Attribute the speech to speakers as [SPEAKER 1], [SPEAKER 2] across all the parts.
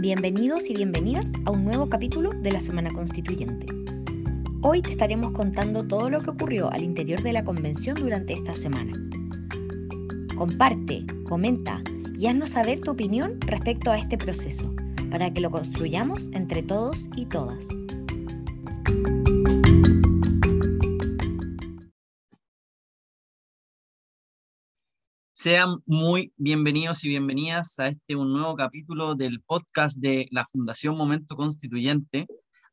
[SPEAKER 1] Bienvenidos y bienvenidas a un nuevo capítulo de la Semana Constituyente. Hoy te estaremos contando todo lo que ocurrió al interior de la convención durante esta semana. Comparte, comenta y haznos saber tu opinión respecto a este proceso, para que lo construyamos entre todos y todas.
[SPEAKER 2] Sean muy bienvenidos y bienvenidas a este un nuevo capítulo del podcast de la Fundación Momento Constituyente.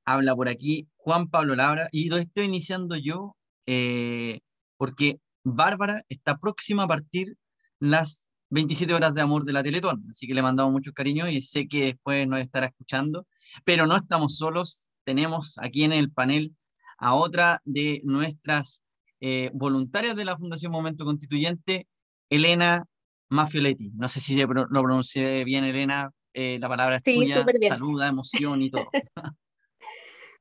[SPEAKER 2] Habla por aquí Juan Pablo Labra y lo estoy iniciando yo eh, porque Bárbara está próxima a partir las 27 horas de amor de la Teletón, así que le mandamos mucho cariño y sé que después nos estará escuchando, pero no estamos solos, tenemos aquí en el panel a otra de nuestras eh, voluntarias de la Fundación Momento Constituyente, Elena Mafioletti. No sé si lo pronuncié bien, Elena. Eh, la palabra es
[SPEAKER 3] sí,
[SPEAKER 2] tuya. Saluda, emoción y todo.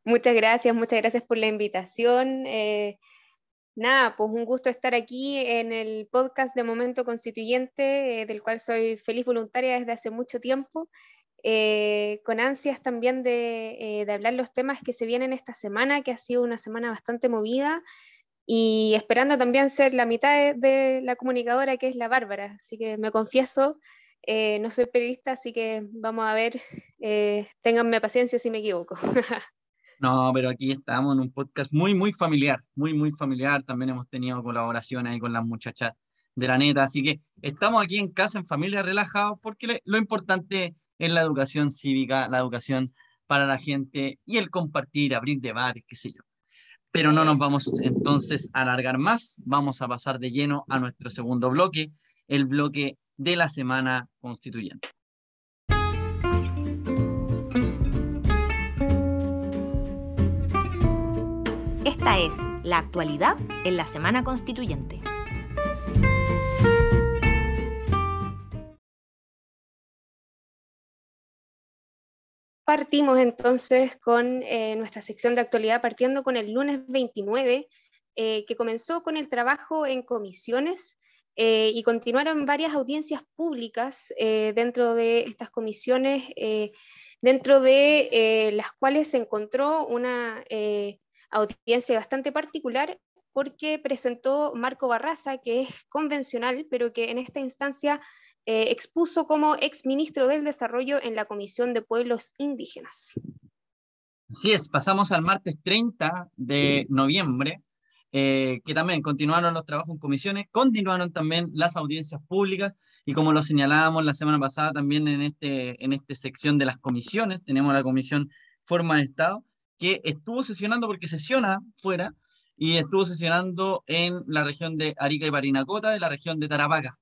[SPEAKER 3] muchas gracias, muchas gracias por la invitación. Eh, nada, pues un gusto estar aquí en el podcast de Momento Constituyente, eh, del cual soy feliz voluntaria desde hace mucho tiempo. Con ansias también de, de, hablar los temas que se vienen esta semana, que ha sido una semana bastante movida, y esperando también ser la mitad de, la comunicadora que es la Bárbara. Así que me confieso, eh, no soy periodista, así que vamos a ver, eh, ténganme paciencia si me equivoco.
[SPEAKER 2] no, pero aquí estamos en un podcast muy, muy familiar, muy, muy familiar. También hemos tenido colaboración con las muchachas de la neta, así que estamos aquí en casa, en familia, relajados, porque lo importante es la educación cívica, la educación para la gente y el compartir, abrir debates, qué sé yo pero no nos vamos entonces a alargar más, vamos a pasar de lleno a nuestro segundo bloque, el bloque de la semana constituyente.
[SPEAKER 1] Esta es la actualidad en la semana constituyente.
[SPEAKER 3] Partimos entonces con eh, nuestra sección de actualidad, partiendo con el lunes 29, eh, que comenzó con el trabajo en comisiones eh, y continuaron varias audiencias públicas dentro de estas comisiones, dentro de las cuales se encontró una audiencia bastante particular porque presentó Marco Barraza, que es convencional, pero que en esta instancia eh, expuso como exministro del Desarrollo en la Comisión de Pueblos Indígenas.
[SPEAKER 2] Así es, pasamos al martes 30 de noviembre, eh, que también continuaron los trabajos en comisiones, continuaron también las audiencias públicas y como lo señalábamos la semana pasada también en, este, en esta sección de las comisiones, tenemos la comisión Forma de Estado, que estuvo sesionando porque sesiona fuera y estuvo sesionando en la región de Arica y Parinacota, de la región de Tarapacá.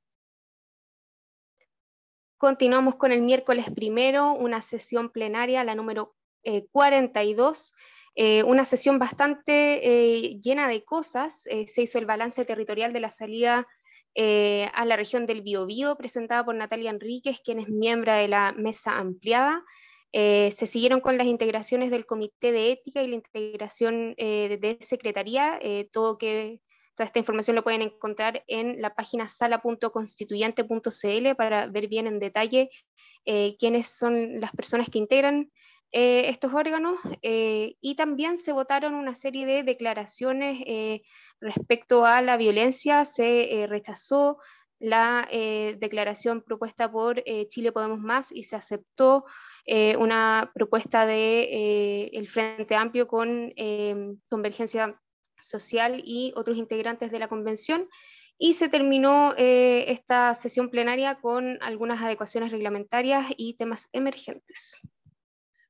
[SPEAKER 3] Continuamos con el miércoles primero, una sesión plenaria, la número eh, 42, eh, una sesión bastante eh, llena de cosas. Eh, se hizo el balance territorial de la salida eh, a la región del Biobío, presentada por Natalia Enríquez, quien es miembro de la mesa ampliada. Eh, se siguieron con las integraciones del Comité de Ética y la integración de, de, Secretaría, todo que Toda esta información lo pueden encontrar en la página sala.constituyente.cl para ver bien en detalle eh, quiénes son las personas que integran eh, estos órganos. Eh, y también se votaron una serie de declaraciones respecto a la violencia. Se rechazó la declaración propuesta por Chile Podemos Más y se aceptó una propuesta del de, el Frente Amplio con convergencia social y otros integrantes de la convención. Y se terminó eh, esta sesión plenaria con algunas adecuaciones reglamentarias y temas emergentes.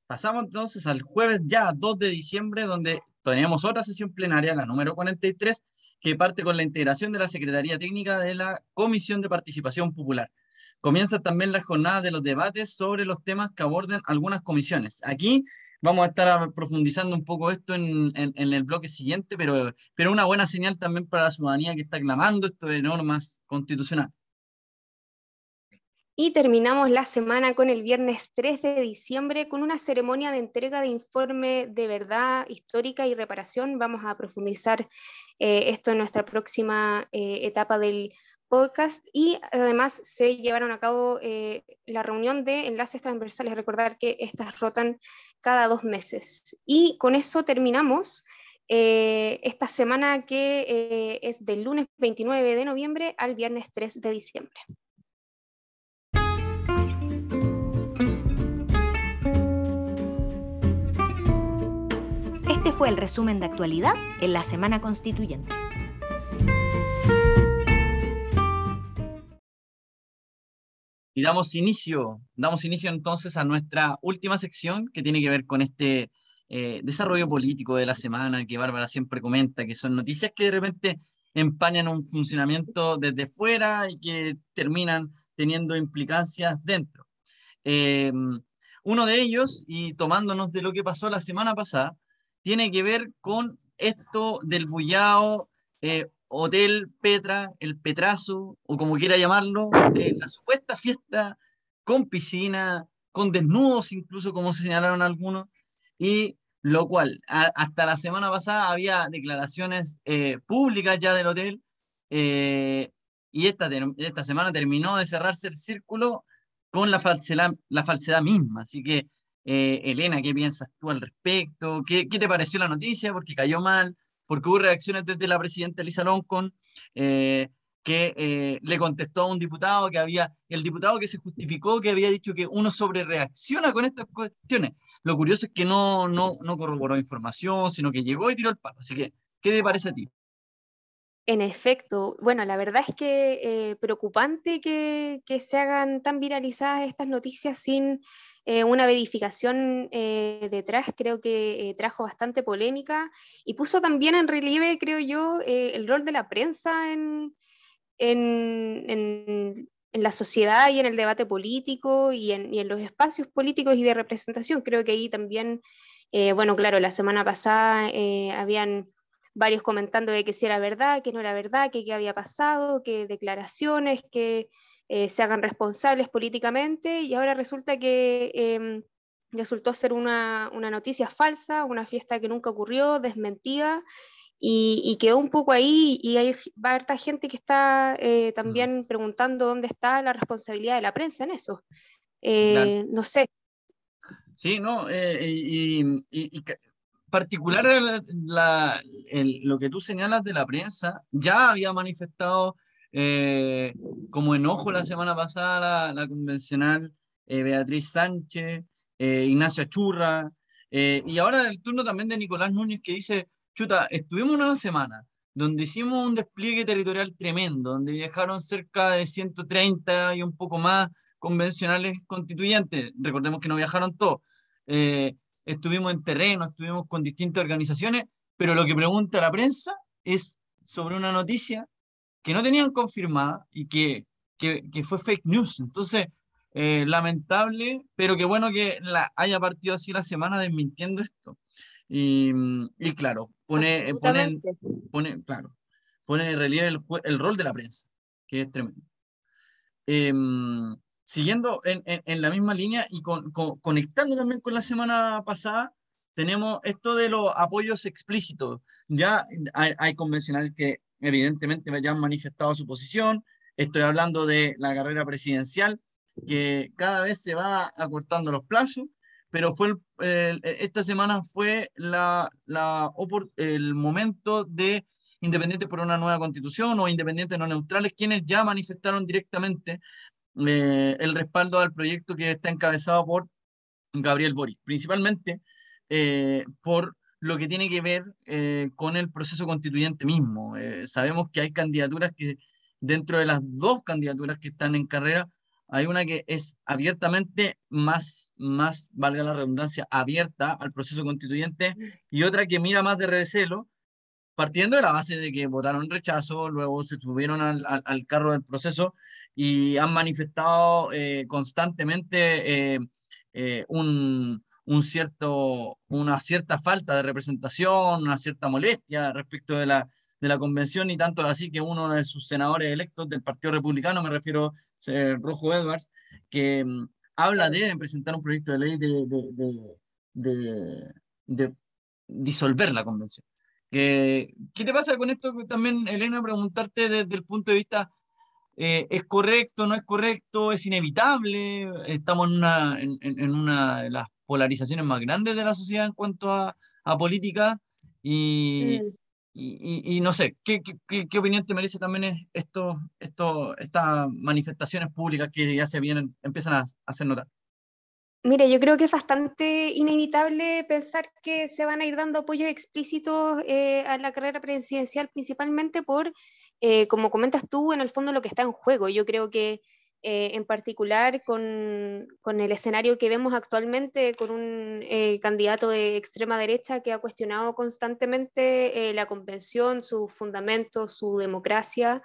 [SPEAKER 2] Pasamos entonces al jueves ya 2 de diciembre, donde teníamos otra sesión plenaria, la número 43, que parte con la integración de la Secretaría Técnica de la Comisión de Participación Popular. Comienza también la jornada de los debates sobre los temas que aborden algunas comisiones. Aquí vamos a estar profundizando un poco esto en, en, en, el bloque siguiente, pero, pero una buena señal también para la ciudadanía que está clamando esto de normas constitucionales.
[SPEAKER 3] Y terminamos la semana con el viernes 3 de diciembre con una ceremonia de entrega de informe de verdad histórica y reparación. Vamos a profundizar eh, esto en nuestra próxima eh, etapa del podcast y además se llevaron a cabo eh, la reunión de enlaces transversales. Recordar que estas rotan cada dos meses. Y con eso terminamos eh, esta semana que eh, es del lunes 29 de noviembre al viernes 3 de diciembre.
[SPEAKER 1] Este fue el resumen de actualidad en la Semana Constituyente.
[SPEAKER 2] Y damos inicio, damos inicio entonces a nuestra última sección que tiene que ver con este eh, desarrollo político de la semana que Bárbara siempre comenta, que son noticias que de repente empañan un funcionamiento desde fuera y que terminan teniendo implicancias dentro. Em, uno de ellos, y tomándonos de lo que pasó la semana pasada, tiene que ver con esto del bullao eh, Hotel Petra, el Petrazo, o como quiera llamarlo, de la supuesta fiesta con piscina, con desnudos incluso, como señalaron algunos, y lo cual, hasta la semana pasada había declaraciones eh, públicas ya del hotel, eh, y esta, esta semana terminó de cerrarse el círculo con la falsedad, la falsedad misma. Así que, eh, Elena, ¿qué piensas tú al respecto? ¿Qué, ¿Qué te pareció la noticia? Porque cayó mal porque hubo reacciones desde la presidenta Elisa Loncon, eh, que eh, le contestó a un diputado que había, el diputado que se justificó que había dicho que uno sobre reacciona con estas cuestiones. Lo curioso es que no, no, no corroboró información, sino que llegó y tiró el palo. Así que, ¿qué te parece a ti?
[SPEAKER 3] En efecto, bueno, la verdad es que eh, preocupante que, que, se hagan tan viralizadas estas noticias sin eh, una verificación eh, detrás, creo que eh, trajo bastante polémica y puso también en relieve, creo yo, el rol de la prensa en, en, en, la sociedad y en el debate político y en, y en, los espacios políticos y de representación. Creo que ahí también, bueno, claro, la semana pasada habían varios comentando de que si era verdad, que no era verdad, que qué había pasado, que declaraciones, que eh, se hagan responsables políticamente y ahora resulta que em, resultó ser una, una, noticia falsa, una fiesta que nunca ocurrió, desmentida. Y, quedó un poco ahí y hay va a gente que está eh, también preguntando dónde está la responsabilidad de la prensa en eso. Eh, no sé.
[SPEAKER 2] Sí, no, y, y, particular la, lo que tú señalas de la prensa, ya había manifestado eh, como enojo la semana pasada la, convencional eh, Beatriz Sánchez, eh, Ignacia Churra, y ahora el turno también de Nicolás Núñez que dice, chuta, estuvimos una semana donde hicimos un despliegue territorial tremendo, donde viajaron cerca de 130 y un poco más convencionales constituyentes, recordemos que no viajaron todos, estuvimos en terreno, estuvimos con distintas organizaciones, pero lo que pregunta la prensa es sobre una noticia que no tenían confirmada y que, que, que fue fake news. Entonces, eh, lamentable, pero qué bueno que la, haya partido así la semana desmintiendo esto. Y, y claro, pone, eh, pone, pone, claro, pone en relieve el, el, rol de la prensa, que es tremendo. Em, siguiendo en, en, en, la misma línea y con, con, conectando también con la semana pasada, tenemos esto de los apoyos explícitos. Ya hay, hay convencionales que evidentemente ya han manifestado su posición. Estoy hablando de la carrera presidencial, que cada vez se va acortando los plazos, pero fue esta semana fue la, la, el momento de Independientes por una nueva constitución o Independientes no neutrales, quienes ya manifestaron directamente eh, el respaldo al proyecto que está encabezado por Gabriel Boric, principalmente eh, por lo que tiene que ver eh, con el proceso constituyente mismo. Eh, sabemos que hay candidaturas que, dentro de las dos candidaturas que están en carrera, hay una que es abiertamente más, más, valga la redundancia, abierta al proceso constituyente y otra que mira más de recelo, partiendo de la base de que votaron rechazo, luego se subieron al, al, carro del proceso y han manifestado eh, constantemente un, un cierto, una cierta falta de representación, una cierta molestia respecto de la, de la convención, y tanto así que uno de sus senadores electos del Partido Republicano, me refiero a eh, Rojo Edwards, que mm, habla de presentar un proyecto de ley de, de, de, disolver la convención. ¿Qué te pasa con esto también, Elena? Preguntarte desde el punto de vista eh, ¿es correcto, no es correcto, es inevitable? Estamos en una, en, una de las polarizaciones más grandes de la sociedad en cuanto a, a política y, mm. y, no sé, ¿qué, qué, qué, opinión te merece también esto, esto, estas manifestaciones públicas que ya se vienen, empiezan a hacer notar?
[SPEAKER 3] Mire, yo creo que es bastante inevitable pensar que se van a ir dando apoyos explícitos eh, a la carrera presidencial, principalmente por, eh, como comentas tú, en el fondo lo que está en juego. Yo creo que eh, en particular con, con, el escenario que vemos actualmente, con un candidato de extrema derecha que ha cuestionado constantemente la convención, sus fundamentos, su democracia.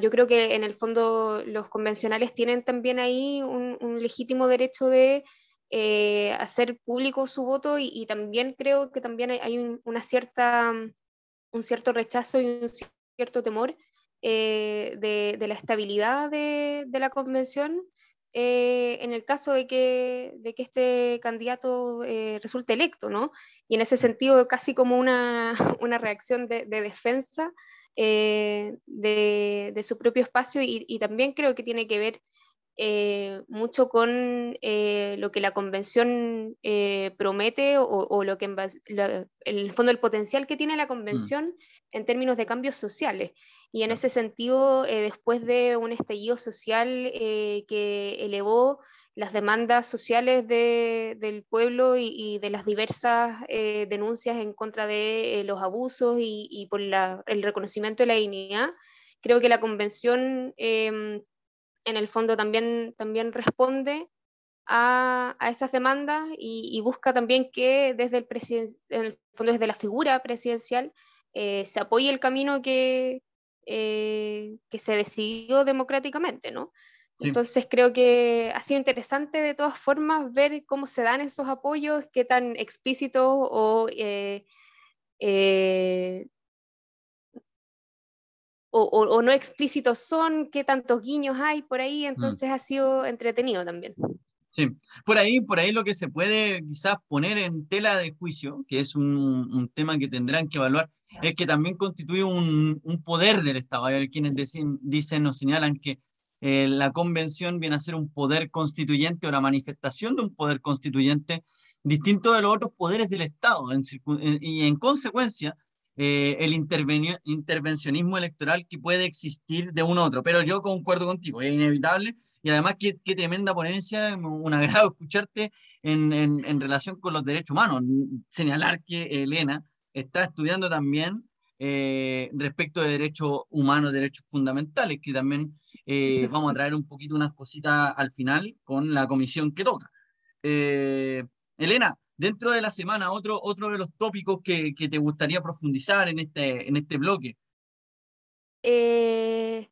[SPEAKER 3] Yo creo que en el fondo los convencionales tienen también ahí un, legítimo derecho de eh, hacer público su voto y, también creo que también hay, un, una cierta, un cierto rechazo y un cierto temor eh, de, la estabilidad de, la convención eh, en el caso de que, de que este candidato resulte electo, ¿no? Y en ese sentido, casi como una, una reacción de, defensa eh, de, su propio espacio y, también creo que tiene que ver eh, mucho con eh, lo que la convención promete o, lo que en, el fondo el potencial que tiene la convención mm. en términos de cambios sociales. Y en ese sentido, después de un estallido social que elevó las demandas sociales del pueblo y, de las diversas eh, denuncias en contra de eh, los abusos y, por el reconocimiento de la dignidad. Creo que la convención em, en el fondo también, también responde a, esas demandas y, busca también que desde el, el fondo, desde la figura presidencial eh, se apoye el camino que, que se decidió democráticamente, ¿no? Entonces creo que ha sido interesante de todas formas ver cómo se dan esos apoyos, qué tan explícitos o, eh, o, no explícitos son, qué tantos guiños hay por ahí, mm. entonces ha sido entretenido también.
[SPEAKER 2] Sí, por ahí, por ahí lo que se puede quizás poner en tela de juicio, que es un, tema que tendrán que evaluar, es que también constituye un, poder del Estado. Hay quienes dicen, dicen o señalan que eh, la convención viene a ser un poder constituyente o la manifestación de un poder constituyente distinto de los otros poderes del Estado. y en consecuencia, eh, el intervencionismo electoral que puede existir de uno a otro. Pero yo concuerdo contigo, es inevitable. Y además, qué, qué tremenda ponencia, un agrado escucharte en, en, en, relación con los derechos humanos. Señalar que Elena está estudiando también eh, respecto de derechos humanos, derechos fundamentales, que también eh, vamos a traer un poquito unas cositas al final con la comisión que toca. Eh, Elena, dentro de la semana, otro, otro de los tópicos que, que te gustaría profundizar en este, en este bloque.
[SPEAKER 3] Eh,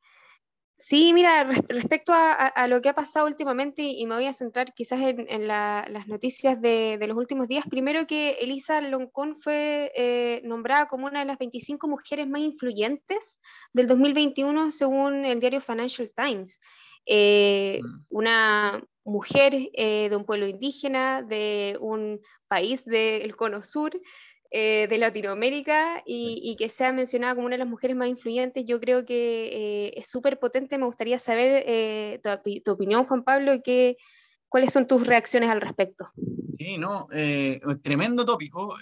[SPEAKER 3] Sí, mira, respecto a, lo que ha pasado últimamente, y me voy a centrar quizás en, las noticias de, los últimos días, primero que Elisa Loncón fue eh, nombrada como una de las 25 mujeres más influyentes del 2021 según el diario Financial Times. Eh, mm. una mujer eh, de un pueblo indígena, de un país del cono sur, eh, de Latinoamérica y, que sea mencionada como una de las mujeres más influyentes, yo creo que eh, es súper potente. Me gustaría saber eh, tu, opinión, Juan Pablo, y que, cuáles son tus reacciones al respecto.
[SPEAKER 2] Sí, no, tremendo tópico.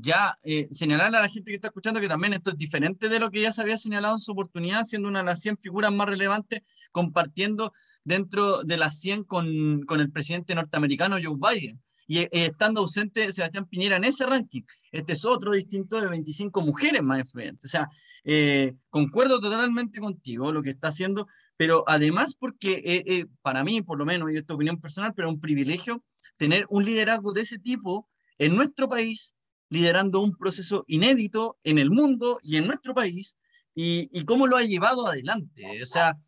[SPEAKER 2] ya señalar a la gente que está escuchando que también esto es diferente de lo que ya se había señalado en su oportunidad, siendo una de las 100 figuras más relevantes, compartiendo dentro de las 100 con, con el presidente norteamericano Joe Biden y eh, estando ausente Sebastián Piñera en ese ranking. Este es otro distinto de 25 mujeres más influyentes. O sea, eh, concuerdo totalmente contigo lo que está haciendo, pero además porque eh, para mí, por lo menos, y esta opinión personal, pero un privilegio tener un liderazgo de ese tipo en nuestro país, liderando un proceso inédito en el mundo y en nuestro país, y, y cómo lo ha llevado adelante. O sea,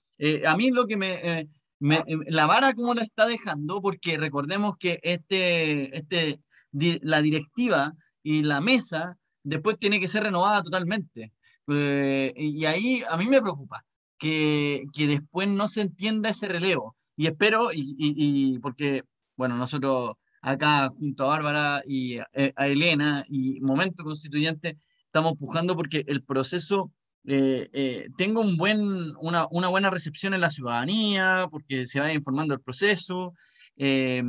[SPEAKER 2] a mí lo que me Em, la vara cómo la está dejando, porque recordemos que este, este, la directiva y la mesa después tiene que ser renovada totalmente. Eh, y ahí a mí me preocupa que, que, después no se entienda ese relevo. Y espero, y, y, porque, bueno, nosotros acá junto a Bárbara y a, Elena y Momento Constituyente estamos empujando porque el proceso tenga un buen, una, una, buena recepción en la ciudadanía, porque se vaya informando el proceso, y,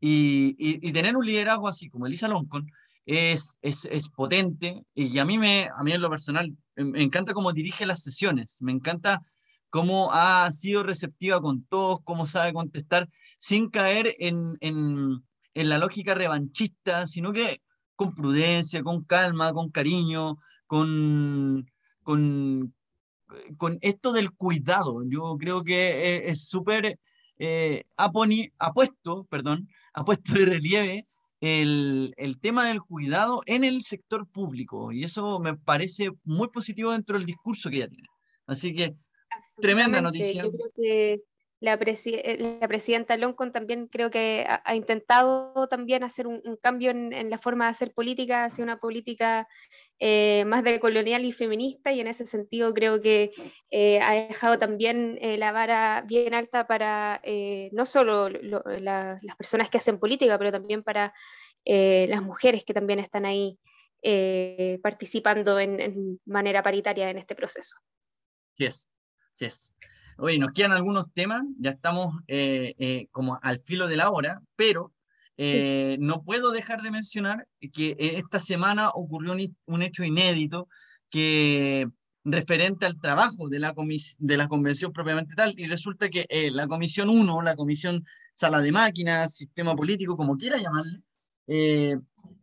[SPEAKER 2] y, tener un liderazgo así como Elisa Loncon es, es, es, potente y a mí, me, a mí en lo personal me encanta cómo dirige las sesiones, me encanta cómo ha sido receptiva con todos, cómo sabe contestar sin caer en, en, en la lógica revanchista, sino que con prudencia, con calma, con cariño, con, con, con esto del cuidado. Yo creo que eh, es súper eh, ha, puesto, perdón, ha puesto de relieve el, el, tema del cuidado en el sector público y eso me parece muy positivo dentro del discurso que ella tiene. Así que tremenda noticia.
[SPEAKER 3] Yo creo que la, eh, la, presidenta Loncon también creo que ha, intentado también hacer un, cambio en, la forma de hacer política hacia una política eh, más de colonial y feminista y en ese sentido creo que eh, ha dejado también la vara bien alta para no solo las personas que hacen política, pero también para las mujeres que también están ahí participando en, en, manera paritaria en este proceso.
[SPEAKER 2] Yes, yes. Oye, nos quedan algunos temas, ya estamos eh, eh, como al filo de la hora, pero eh, no puedo dejar de mencionar que esta semana ocurrió un, hecho inédito que referente al trabajo de la, de la convención propiamente tal, y resulta que la comisión 1, la comisión sala de máquinas, sistema político, como quiera llamarle,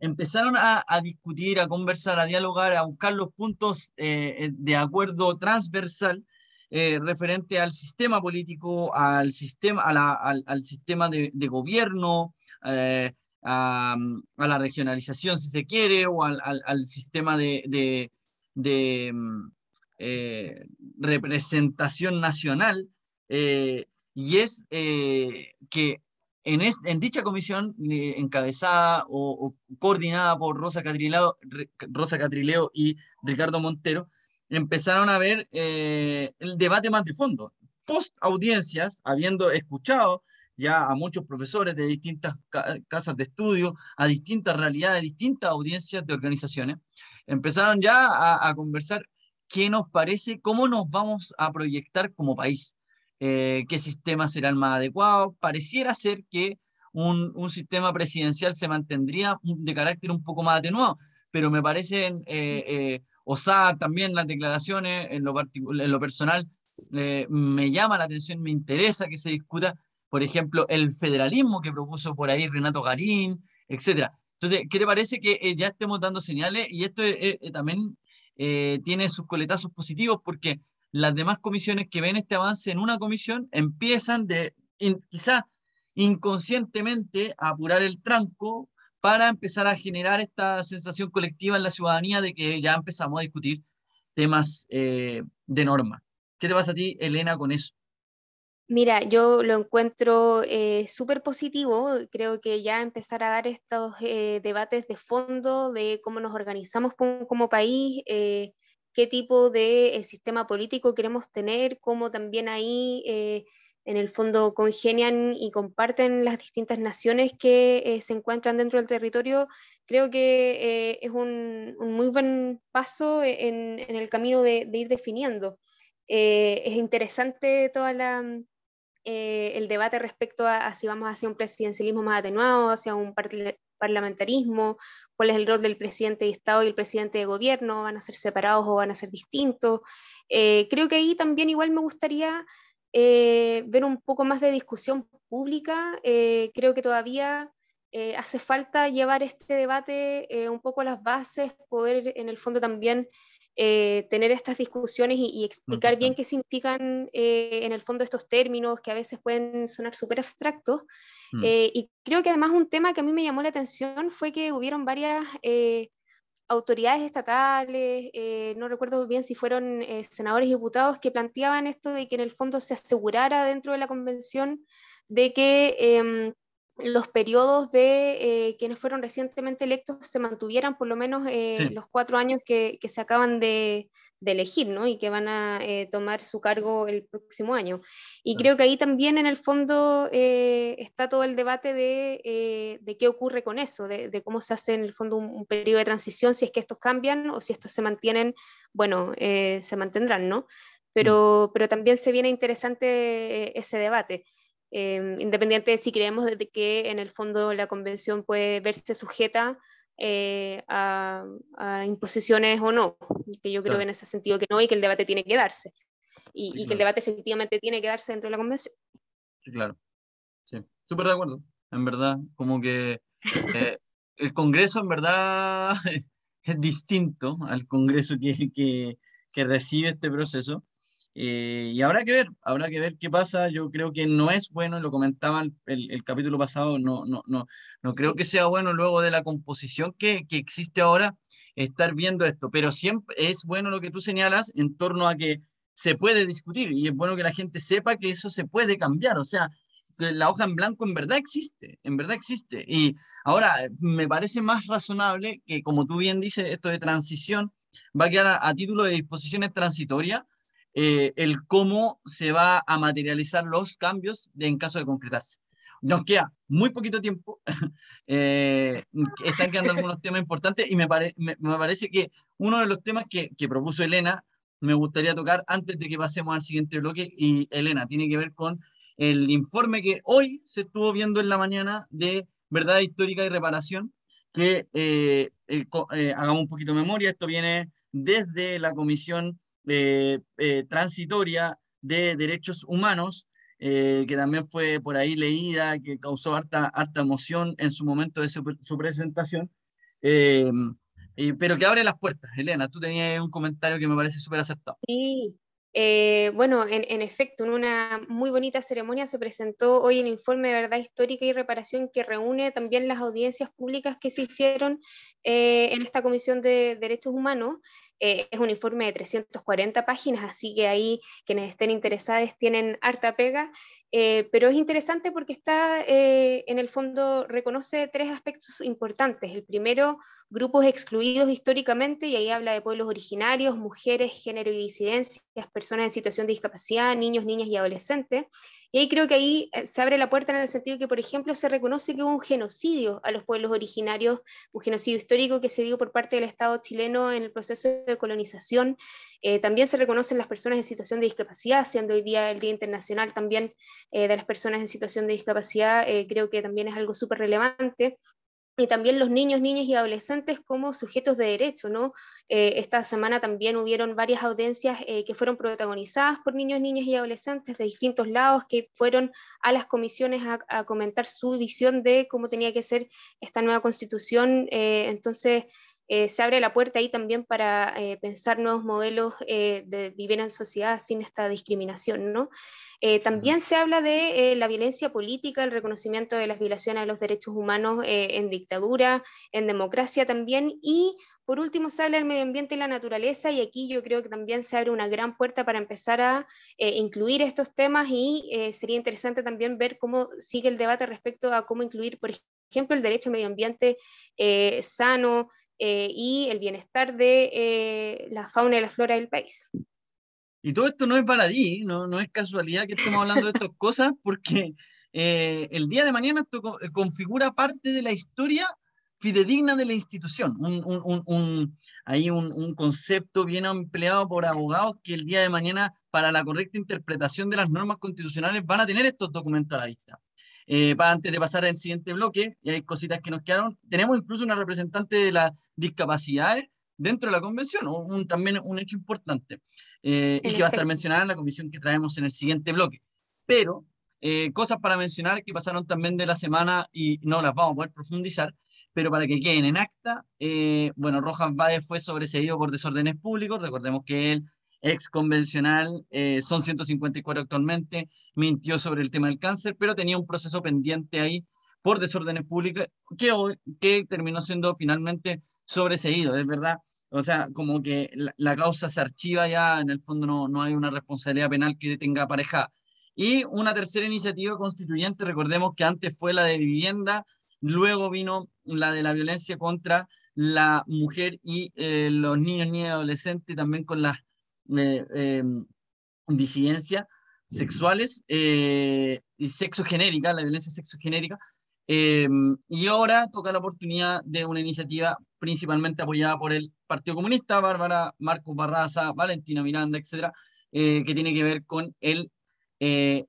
[SPEAKER 2] empezaron a, a, discutir, a conversar, a dialogar, a buscar los puntos de acuerdo transversal eh, referente al sistema político, al sistema, al, sistema de, gobierno, eh, a, la regionalización, si se quiere, o al, sistema de, mm, eh, representación nacional. y es que en, dicha comisión, encabezada o, coordinada por Rosa Rosa Catrileo y Ricardo Montero, empezaron a ver eh, el debate más de fondo. Post audiencias, habiendo escuchado ya a muchos profesores de distintas casas de estudio, a distintas realidades, distintas audiencias de organizaciones, empezaron ya a, conversar qué nos parece, cómo nos vamos a proyectar como país, eh, qué sistema será el más adecuado. Pareciera ser que un, un, sistema presidencial se mantendría de carácter un poco más atenuado, pero me parecen eh, OSA también las declaraciones, en lo, en lo personal, eh, me llama la atención, me interesa que se discuta, por ejemplo, el federalismo que propuso por ahí Renato Garín, etc. Entonces, ¿qué te parece que eh, ya estemos dando señales? Y esto eh, también tiene sus coletazos positivos porque las demás comisiones que ven este avance en una comisión empiezan de quizá inconscientemente a apurar el tranco para empezar a generar esta sensación colectiva en la ciudadanía de que ya empezamos a discutir temas eh, de norma. ¿Qué te pasa a ti, Elena, con eso?
[SPEAKER 3] Mira, yo lo encuentro eh, súper positivo. Creo que ya empezar a dar estos eh, debates de fondo de cómo nos organizamos como, como país, qué tipo de sistema político queremos tener, cómo también ahí en el fondo congenian y comparten las distintas naciones que eh, se encuentran dentro del territorio, creo que eh, es un, muy buen paso en, el camino de, ir definiendo. Eh, es interesante todo el debate respecto a, si vamos hacia un presidencialismo más atenuado, hacia un parlamentarismo, cuál es el rol del presidente de Estado y el presidente de gobierno, van a ser separados o van a ser distintos. creo que ahí también igual me gustaría eh, ver un poco más de discusión pública. Eh, creo que todavía eh, hace falta llevar este debate un poco a las bases, poder en el fondo también tener estas discusiones y, explicar bien qué significan en el fondo estos términos que a veces pueden sonar súper abstractos. Mm. y creo que además un tema que a mí me llamó la atención fue que hubieron varias autoridades estatales, eh, no recuerdo bien si fueron eh, senadores y diputados, que planteaban esto de que en el fondo se asegurara dentro de la convención de que em, los periodos de eh, quienes fueron recientemente electos se mantuvieran por lo menos los cuatro años que, se acaban de, elegir, ¿no? Y que van a eh, tomar su cargo el próximo año. Y creo que ahí también en el fondo está todo el debate de, qué ocurre con eso, de, cómo se hace en el fondo un, periodo de transición, si es que estos cambian o si estos se mantienen, bueno, se mantendrán, ¿no? Pero, mm. pero también se viene interesante ese debate. Independiente de si creemos de que en el fondo la convención puede verse sujeta eh, a, imposiciones o no, que yo creo en ese sentido que no y que el debate tiene que darse, y, que el debate efectivamente tiene que darse dentro de la convención.
[SPEAKER 2] Sí, claro, sí, súper de acuerdo, en verdad, como que eh, el Congreso en verdad es distinto al Congreso que, que, que recibe este proceso. Eh, y habrá que ver, habrá que ver qué pasa. Yo creo que no es bueno, lo comentaban el, el, capítulo pasado, no, no, no, no creo que sea bueno luego de la composición que, que existe ahora estar viendo esto, pero siempre es bueno lo que tú señalas en torno a que se puede discutir y es bueno que la gente sepa que eso se puede cambiar, o sea, la hoja en blanco en verdad existe, en verdad existe. Y ahora me parece más razonable que, como tú bien dices, esto de transición va a quedar a título de disposiciones transitorias eh, el cómo se va a materializar los cambios en caso de concretarse. Nos queda muy poquito tiempo, eh, están quedando algunos temas importantes y me, me, parece que uno de los temas que, que propuso Elena me gustaría tocar antes de que pasemos al siguiente bloque y Elena, tiene que ver con el informe que hoy se estuvo viendo en la mañana de verdad histórica y reparación, que eh, hagamos un poquito de memoria, esto viene desde la Comisión eh, transitoria de derechos humanos, eh, que también fue por ahí leída, que causó harta, harta emoción en su momento de su, presentación, eh, pero que abre las puertas. Elena, tú tenías un comentario que me parece súper acertado.
[SPEAKER 3] Sí, bueno, en, efecto, en una muy bonita ceremonia se presentó hoy el informe de verdad histórica y reparación que reúne también las audiencias públicas que se hicieron en esta Comisión de Derechos Humanos. Eh, es un informe de 340 páginas, así que ahí quienes estén interesados tienen harta pega, eh, pero es interesante porque está, eh, en el fondo, reconoce tres aspectos importantes. El primero, grupos excluidos históricamente, y ahí habla de pueblos originarios, mujeres, género y disidencias, personas en situación de discapacidad, niños, niñas y adolescentes. Y ahí creo que ahí eh, se abre la puerta en el sentido que, por ejemplo, se reconoce que hubo un genocidio a los pueblos originarios, un genocidio histórico que se dio por parte del Estado chileno en el proceso de colonización. Eh, también se reconocen las personas en situación de discapacidad, siendo hoy día el Día Internacional también eh, de las personas en situación de discapacidad, creo que también es algo súper relevante y también los niños, niñas y adolescentes como sujetos de derecho, ¿no? Eh, esta semana también hubieron varias audiencias eh, que fueron protagonizadas por niños, niñas y adolescentes de distintos lados que fueron a las comisiones a, comentar su visión de cómo tenía que ser esta nueva constitución. Eh, entonces, se abre la puerta ahí también para pensar nuevos modelos de vivir en sociedad sin esta discriminación, ¿no? Eh, también se habla de eh, la violencia política, el reconocimiento de las violaciones de los derechos humanos eh, en dictadura, en democracia también, y por último se habla del medio ambiente y la naturaleza, y aquí yo creo que también se abre una gran puerta para empezar a incluir estos temas y sería interesante también ver cómo sigue el debate respecto a cómo incluir, por ejemplo, el derecho al medio ambiente sano y el bienestar de la fauna y la flora del país.
[SPEAKER 2] Y todo esto no es baladí, no, no es casualidad que estemos hablando de estas cosas, porque eh, el día de mañana esto eh, configura parte de la historia fidedigna de la institución. Hay un, concepto bien empleado por abogados que el día de mañana, para la correcta interpretación de las normas constitucionales, van a tener estos documentos a la vista. Eh, para antes de pasar al siguiente bloque, y hay cositas que nos quedaron, tenemos incluso una representante de las discapacidades dentro de la convención, un, también un hecho importante, eh, y que va a estar mencionada en la comisión que traemos en el siguiente bloque. Pero eh, cosas para mencionar que pasaron también de la semana y no las vamos a poder profundizar, pero para que queden en acta, eh, bueno, Rojas Báez fue sobreseído por desórdenes públicos, recordemos que él, ex convencional, son 154 actualmente, mintió sobre el tema del cáncer, pero tenía un proceso pendiente ahí por desórdenes públicos que, que terminó siendo finalmente sobreseído, es verdad. O sea, como que la, causa se archiva ya, en el fondo no, no, hay una responsabilidad penal que tenga pareja. Y una tercera iniciativa constituyente, recordemos que antes fue la de vivienda, luego vino la de la violencia contra la mujer y eh, los niños, y adolescentes, también con las eh, em, disidencias sexuales y sexo genérica, la violencia sexo genérica. Em, y ahora toca la oportunidad de una iniciativa principalmente apoyada por el Partido Comunista, Bárbara Marcos Barraza, Valentina Miranda, etcétera, que tiene que ver con el eh,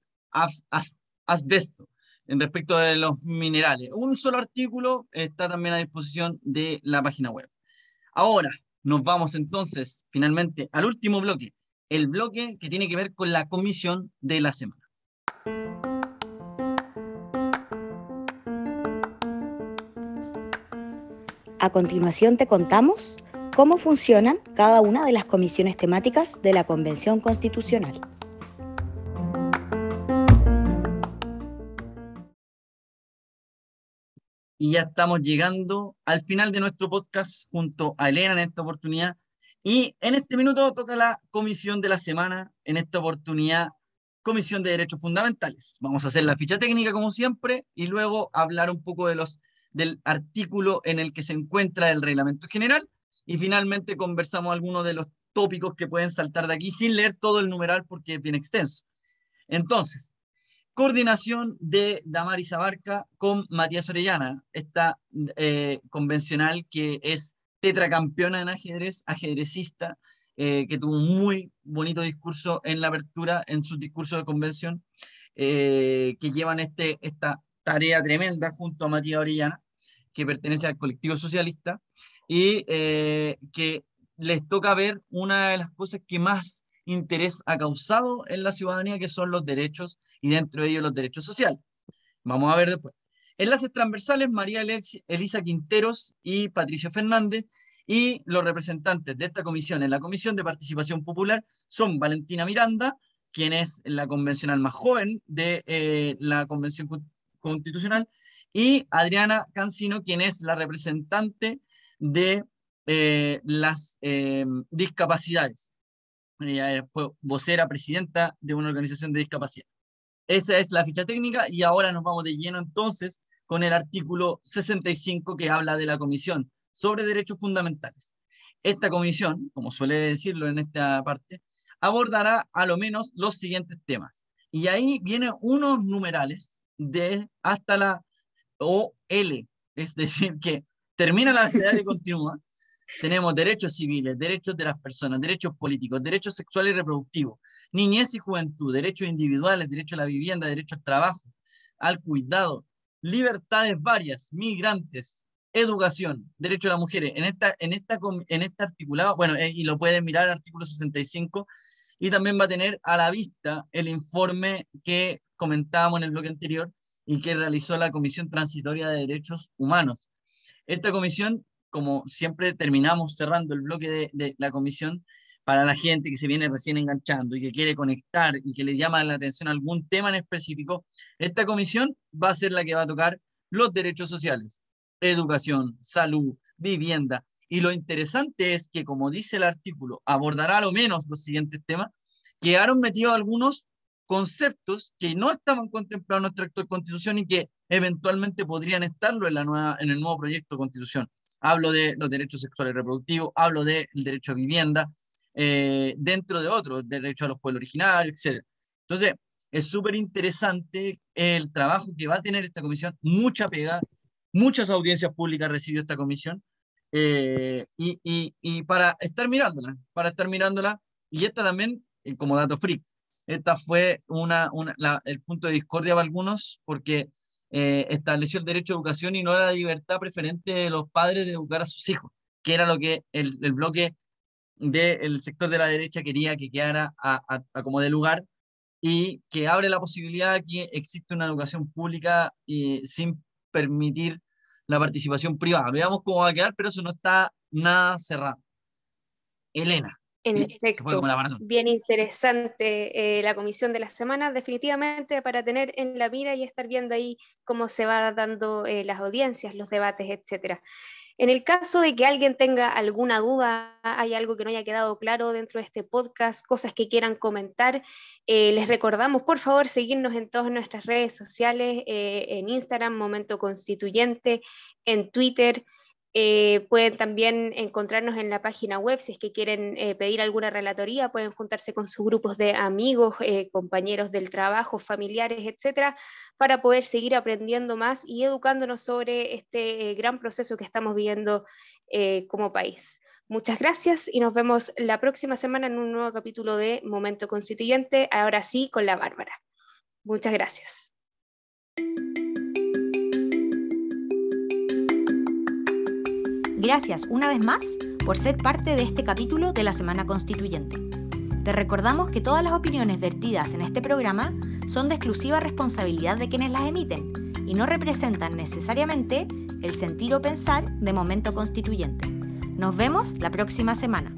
[SPEAKER 2] asbesto en respecto de los minerales. Un solo artículo está también a disposición de la página web. Ahora nos vamos entonces finalmente al último bloque, el bloque que tiene que ver con la comisión de la semana.
[SPEAKER 1] A continuación te contamos cómo funcionan cada una de las comisiones temáticas de la Convención Constitucional.
[SPEAKER 2] Y ya estamos llegando al final de nuestro podcast junto a Elena en esta oportunidad. Y en este minuto toca la comisión de la semana, en esta oportunidad, Comisión de Derechos Fundamentales. Vamos a hacer la ficha técnica como siempre y luego hablar un poco de los, del artículo en el que se encuentra el reglamento general y finalmente conversamos algunos de los tópicos que pueden saltar de aquí sin leer todo el numeral porque es bien extenso. Entonces, coordinación de Damaris Abarca con Matías Orellana, esta eh, convencional que es tetracampeona en ajedrez, ajedrecista, eh, que tuvo un muy bonito discurso en la apertura, en su discurso de convención, eh, que llevan este, esta tarea tremenda junto a Matías Orellana, que pertenece al colectivo socialista, y que les toca ver una de las cosas que más interés ha causado en la ciudadanía, que son los derechos y dentro de ellos los derechos sociales. Vamos a ver después. Enlaces transversales, María Elisa Quinteros y Patricio Fernández, y los representantes de esta comisión en la Comisión de Participación Popular son Valentina Miranda, quien es la convencional más joven de eh, la Convención Constitucional, y Adriana Cancino, quien es la representante de eh, las eh, discapacidades. Ella fue vocera, presidenta de una organización de discapacidad. Esa es la ficha técnica y ahora nos vamos de lleno entonces con el artículo 65 que habla de la Comisión sobre Derechos Fundamentales. Esta comisión, como suele decirlo en esta parte, abordará a lo menos los siguientes temas. Y ahí vienen unos numerales de hasta la OL, es decir, que termina la abecedario y continúa. Tenemos derechos civiles, derechos de las personas, derechos políticos, derechos sexuales y reproductivos, niñez y juventud, derechos individuales, derecho a la vivienda, derecho al trabajo, al cuidado, libertades varias, migrantes, educación, derecho a las mujeres. En, esta, en, esta, en este articulado, bueno, eh, y lo pueden mirar, artículo 65, y también va a tener a la vista el informe que comentábamos en el bloque anterior y que realizó la Comisión Transitoria de Derechos Humanos. Esta comisión, como siempre terminamos cerrando el bloque de, de la comisión, para la gente que se viene recién enganchando y que quiere conectar y que le llama la atención algún tema en específico, esta comisión va a ser la que va a tocar los derechos sociales, educación, salud, vivienda. Y lo interesante es que, como dice el artículo, abordará a lo menos los siguientes temas, quedaron metidos algunos conceptos que no estaban contemplados en nuestra actual constitución y que eventualmente podrían estarlo en, la nueva, en el nuevo proyecto de constitución. Hablo de los derechos sexuales y reproductivos, hablo del derecho a vivienda, eh, dentro de otros, derecho a los pueblos originarios, etc. Entonces, es súper interesante el trabajo que va a tener esta comisión, mucha pega, muchas audiencias públicas recibió esta comisión, eh, y, y, y, para estar mirándola, para estar mirándola, y esta también, eh, como dato freak, esta fue una, una el punto de discordia para algunos, porque estableció el derecho a educación y no la libertad preferente de los padres de educar a sus hijos, que era lo que el, el bloque del sector de la derecha quería que quedara a, como de lugar y que abre la posibilidad de que existe una educación pública y sin permitir la participación privada. Veamos cómo va a quedar, pero eso no está nada cerrado. Elena.
[SPEAKER 3] En efecto, bien interesante eh, la comisión de la semana, definitivamente para tener en la mira y estar viendo ahí cómo se va dando eh, las audiencias, los debates, etcétera. En el caso de que alguien tenga alguna duda, hay algo que no haya quedado claro dentro de este podcast, cosas que quieran comentar, eh, les recordamos por favor seguirnos en todas nuestras redes sociales, eh, en Instagram, Momento Constituyente, en Twitter, eh, pueden también encontrarnos en la página web si es que quieren eh, pedir alguna relatoría, pueden juntarse con sus grupos de amigos, eh, compañeros del trabajo, familiares, etcétera, para poder seguir aprendiendo más y educándonos sobre este gran proceso que estamos viviendo como país. Muchas gracias y nos vemos la próxima semana en un nuevo capítulo de Momento Constituyente, ahora sí con la Bárbara. Muchas gracias.
[SPEAKER 1] Gracias una vez más por ser parte de este capítulo de la Semana Constituyente. Te recordamos que todas las opiniones vertidas en este programa son de exclusiva responsabilidad de quienes las emiten y no representan necesariamente el sentir o pensar de momento constituyente. Nos vemos la próxima semana.